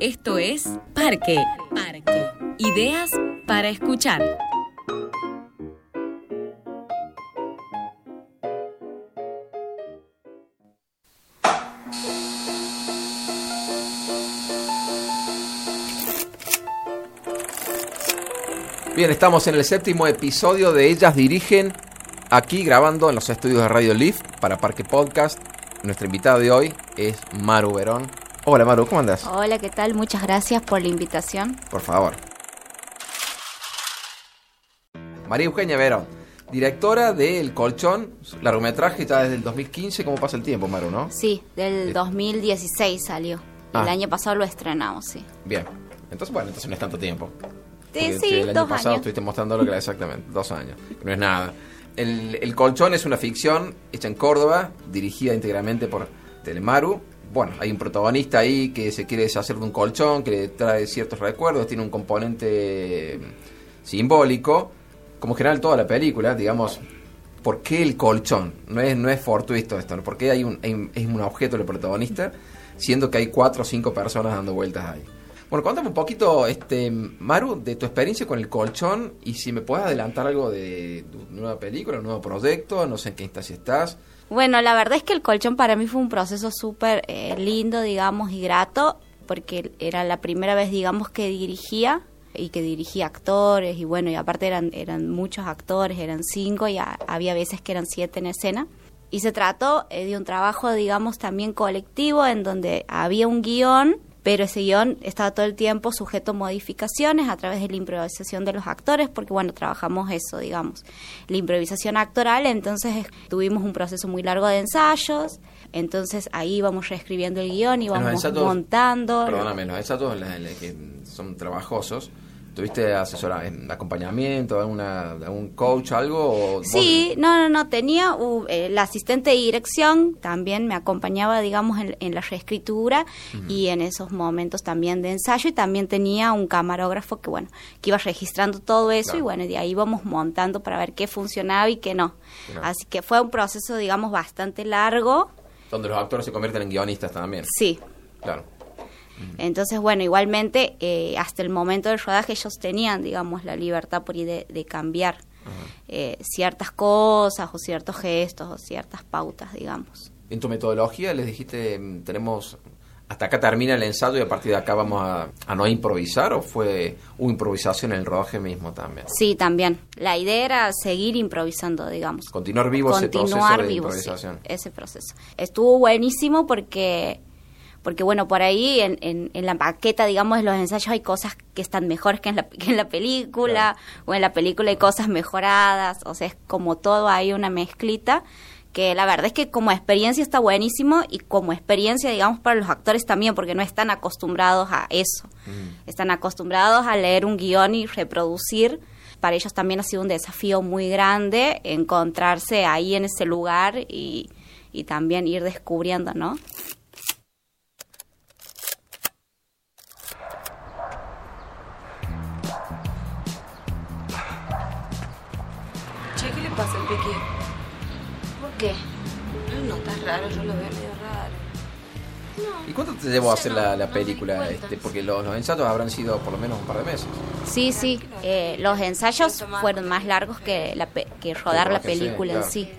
Esto es Parque. Parque. Ideas para escuchar. Bien, estamos en el séptimo episodio de Ellas Dirigen, aquí grabando en los estudios de Radio Leaf para Parque Podcast. Nuestra invitada de hoy es Maru Verón. Hola Maru, ¿cómo andas? Hola, ¿qué tal? Muchas gracias por la invitación. Por favor. María Eugenia Verón, directora de El Colchón, largometraje ya desde el 2015. ¿Cómo pasa el tiempo, Maru, no? Sí, del Eh. 2016 salió. Ah. El año pasado lo estrenamos, sí. Bien. Entonces, bueno, entonces no es tanto tiempo. Sí, Porque sí, el año dos pasado años. estuviste mostrándolo que era exactamente dos años, no es nada. El, el Colchón es una ficción hecha en Córdoba, dirigida íntegramente por Telemaru. Bueno, hay un protagonista ahí que se quiere deshacer de un colchón, que le trae ciertos recuerdos, tiene un componente simbólico. Como en general toda la película, digamos, ¿por qué el colchón? No es, no es fortuito esto. ¿Por qué hay un, es un objeto el protagonista, siendo que hay cuatro o cinco personas dando vueltas ahí? Bueno, cuéntame un poquito, este, Maru, de tu experiencia con el colchón y si me puedes adelantar algo de tu nueva película, un nuevo proyecto, no sé en qué instancia estás. Bueno, la verdad es que el colchón para mí fue un proceso súper eh, lindo, digamos, y grato, porque era la primera vez, digamos, que dirigía y que dirigía actores y bueno, y aparte eran, eran muchos actores, eran cinco y había veces que eran siete en escena. Y se trató eh, de un trabajo, digamos, también colectivo en donde había un guion, pero ese guion estaba todo el tiempo sujeto a modificaciones a través de la improvisación de los actores, porque bueno, trabajamos eso, digamos, la improvisación actoral, entonces tuvimos un proceso muy largo de ensayos, entonces ahí íbamos reescribiendo el guion, íbamos los ensayos- montando. Perdóname, los ensayos la- la que son trabajosos. ¿Tuviste asesora, en acompañamiento, alguna, algún coach, algo? O vos- Sí, no, no, no, tenía uh, la asistente de dirección, también me acompañaba, digamos, en, en la reescritura y en esos momentos también de ensayo y también tenía un camarógrafo que, bueno, que iba registrando todo eso Claro. y bueno, de ahí íbamos montando para ver qué funcionaba y qué no. Claro. Así que fue un proceso, digamos, bastante largo, Donde los actores se convierten en guionistas también. sí. Claro. Entonces, bueno, igualmente, eh, hasta el momento del rodaje ellos tenían, digamos, la libertad por ahí de, de cambiar eh, ciertas cosas o ciertos gestos o ciertas pautas, digamos. En tu metodología les dijiste, mm, tenemos, hasta acá termina el ensayo y a partir de acá vamos a, a no improvisar o fue una improvisación en el rodaje mismo también. Sí, también. La idea era seguir improvisando, digamos. Continuar vivo ese proceso Continuar de vivo, sí, improvisación. ese proceso. Estuvo buenísimo porque, porque bueno, por ahí en, en, en la maqueta, digamos, de los ensayos hay cosas que están mejores que en la, que en la película, o en la película hay cosas mejoradas, o sea, es como todo hay una mezclita que la verdad es que como experiencia está buenísimo y como experiencia, digamos, para los actores también, porque no están acostumbrados a eso. Mm. Están acostumbrados a leer un guion y reproducir. Para ellos también ha sido un desafío muy grande encontrarse ahí en ese lugar y, y también ir descubriendo, ¿no? ¿Por qué? No, está raro, yo lo veo medio raro. ¿Y cuánto te llevó a hacer la, la película? Este, porque los, los ensayos habrán sido por lo menos un par de meses. Sí, sí. eh, los ensayos fueron más largos que, la pe- que rodar la sí, película en claro. sí.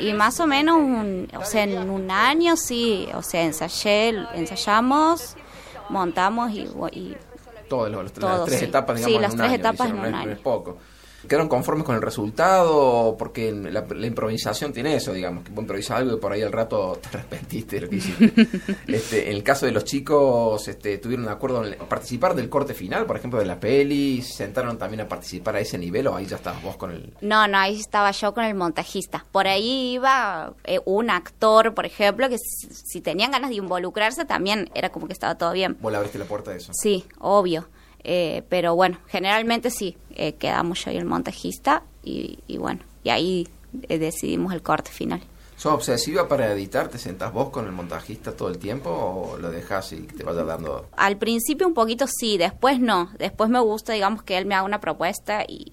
Y más o menos, un, o sea, en un año sí, o sea, ensayé, ensayamos, montamos y, y Todas los- las tres sí. etapas, Sí, digamos, en las un tres año, etapas en un año. es poco. ¿Quedaron conformes con el resultado? Porque la, la improvisación tiene eso, digamos, que vos improvisas algo y por ahí al rato te arrepentiste de lo que hiciste. este, en el caso de los chicos, este, ¿tuvieron de acuerdo en participar del corte final, por ejemplo, de la peli? ¿Se sentaron también a participar a ese nivel o ahí ya estabas vos con el... No, no, ahí estaba yo con el montajista. Por ahí iba eh, un actor, por ejemplo, que si, si tenían ganas de involucrarse también era como que estaba todo bien. Vos le abriste la puerta de eso. Sí, obvio. Eh, pero bueno, generalmente sí, eh, quedamos yo y el montajista y, y bueno, y ahí eh, decidimos el corte final. ¿Sos obsesiva para editar? ¿Te sentás vos con el montajista todo el tiempo o lo dejas y te vaya dando... Al principio un poquito sí, después no. Después me gusta, digamos, que él me haga una propuesta y,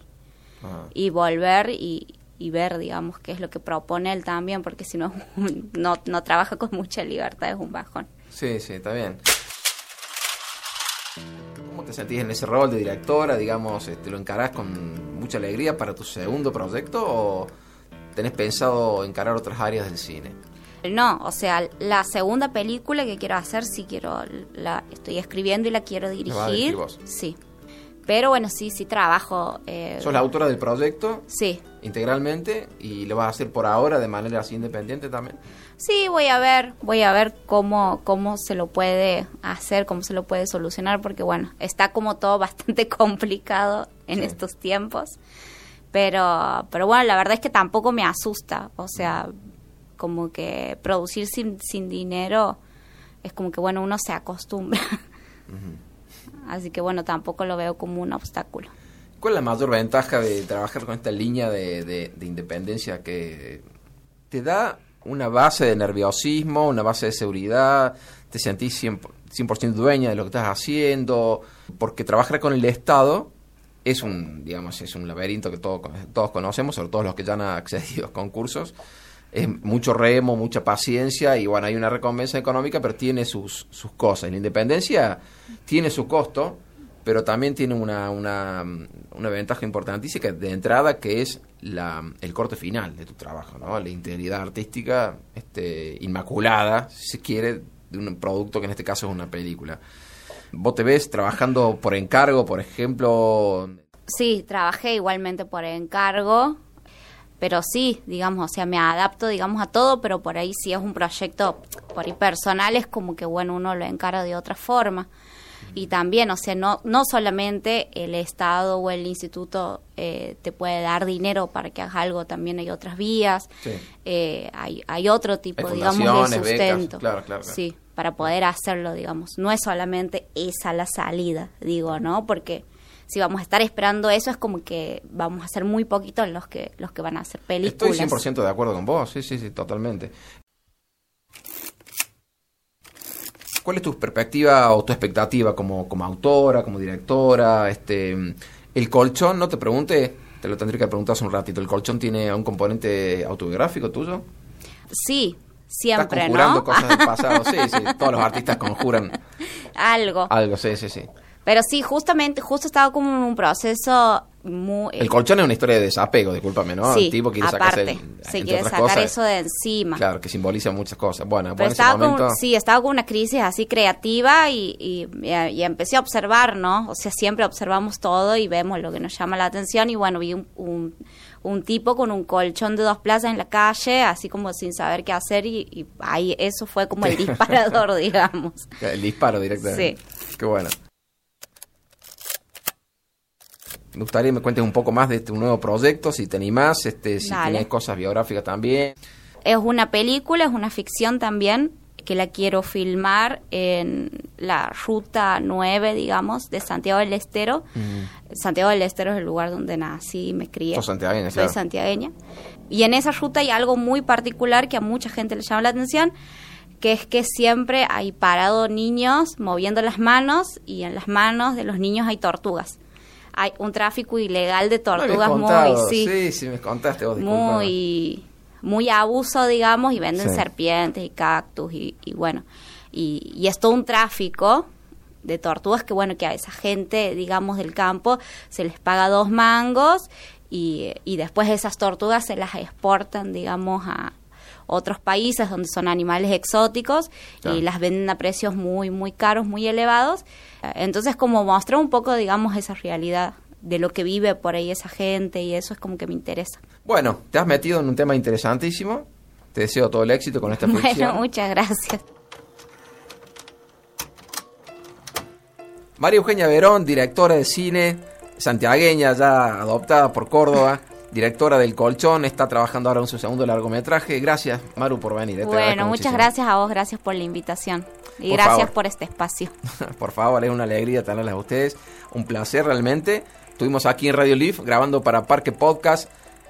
Ah. y volver y, y ver, digamos, qué es lo que propone él también, porque si no, no, no trabaja con mucha libertad, es un bajón. Sí, sí, está bien. ¿Cómo te sentís en ese rol de directora? Digamos, este, ¿lo encarás con mucha alegría para tu segundo proyecto o tenés pensado encarar otras áreas del cine? No, o sea, la segunda película que quiero hacer, sí quiero, la estoy escribiendo y la quiero vas a dirigir. vos. Sí. Pero bueno, sí, sí trabajo. eh, ¿Sos la autora del proyecto Sí. integralmente y lo vas a hacer por ahora de manera así independiente también? Sí, voy a ver, voy a ver cómo, cómo se lo puede hacer, cómo se lo puede solucionar, porque bueno, está como todo bastante complicado en Sí. estos tiempos. Pero, pero bueno, la verdad es que tampoco me asusta. O sea, como que producir sin, sin dinero es como que bueno, uno se acostumbra. Así que bueno, tampoco lo veo como un obstáculo. ¿Cuál es la mayor ventaja de trabajar con esta línea de, de- de independencia que te da una base de nerviosismo, una base de seguridad, te sentís 100%, 100% dueña de lo que estás haciendo? Porque trabajar con el Estado es un, digamos, es un laberinto que todo- todos conocemos, sobre todo los que ya han accedido a concursos. Es mucho remo, mucha paciencia y bueno, hay una recompensa económica, pero tiene sus, sus cosas. La independencia tiene su costo, pero también tiene una, una, una ventaja importantísima de entrada que es la, el corte final de tu trabajo, ¿no? la integridad artística este, inmaculada, si se quiere, de un producto que en este caso es una película. ¿Vos te ves trabajando por encargo, por ejemplo? Sí, trabajé igualmente por encargo, pero sí, digamos, o sea, me adapto, digamos, a todo, pero por ahí si es un proyecto por ahí personal es como que, bueno, uno lo encara de otra forma. Y también, o sea, no, no solamente el Estado o el instituto eh, te puede dar dinero para que hagas algo, también hay otras vías, Sí. eh, hay, hay otro tipo, Hay digamos, de becas, sustento. claro, claro, claro. Sí, para poder hacerlo, digamos. No es solamente esa la salida, digo, ¿no? Porque si vamos a estar esperando eso es como que vamos a ser muy poquitos los que los que van a hacer películas. Estoy 100% de acuerdo con vos, sí, sí, sí, totalmente. ¿Cuál es tu perspectiva o tu expectativa como, como autora, como directora? Este, el colchón, no te pregunté, te lo tendría que preguntar hace un ratito. ¿El colchón tiene un componente autobiográfico tuyo? Sí, Estás siempre, conjurando ¿no? cosas del pasado, sí, sí. Todos los artistas conjuran Algo. algo, sí, sí, sí. Pero sí, justamente, justo estaba como en un proceso muy... El colchón es una historia de desapego, discúlpame, ¿no? sí, el tipo quiere aparte, sacarse, el- se quiere sacar cosas, eso de encima. Claro, que simboliza muchas cosas. Bueno, Pero bueno, en ese estaba momento... con, sí, estaba con una crisis así creativa y, y, y empecé a observar, ¿no? O sea, siempre observamos todo y vemos lo que nos llama la atención y bueno, vi un, un, un tipo con un colchón de dos plazas en la calle, así como sin saber qué hacer y, y ahí eso fue como el disparador, digamos. El disparo directamente. Qué bueno. Me gustaría que me cuentes un poco más de este nuevo proyecto, si te animás, este, si Dale. tenés cosas biográficas también. Es una película, es una ficción también, que la quiero filmar en la ruta 9, digamos, de Santiago del Estero. Santiago del Estero es el lugar donde nací y me crié. Sos santiagueña, Soy claro. santiagueña. Y en esa ruta hay algo muy particular que a mucha gente le llama la atención, que es que siempre hay parado niños moviendo las manos y en las manos de los niños hay tortugas. Hay un tráfico ilegal de tortugas muy, sí, sí, sí, me contaste vos, disculpa. muy muy abuso digamos y venden Sí. serpientes y cactus y, y bueno y, y es todo un tráfico de tortugas que bueno que a esa gente digamos del campo se les paga dos mangos y, y después esas tortugas se las exportan digamos a otros países donde son animales exóticos Claro. y las venden a precios muy muy caros muy elevados entonces como mostrar un poco digamos esa realidad de lo que vive por ahí esa gente y eso es como que me interesa Bueno, te has metido en un tema interesantísimo. Te deseo todo el éxito con esta ficción. Bueno, muchas gracias. María Eugenia Verón, directora de cine, santiagueña, ya adoptada por Córdoba, directora del Colchón, está trabajando ahora en su segundo largometraje. Gracias, Maru, por venir. eh, Bueno, muchas gracias a vos, gracias por la invitación. Y Por gracias favor. por este espacio. Por favor, es una alegría tenerlas a ustedes. Un placer realmente. Estuvimos aquí en Radio Leaf grabando para Parque Podcast.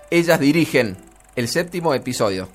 Ellas dirigen el séptimo episodio.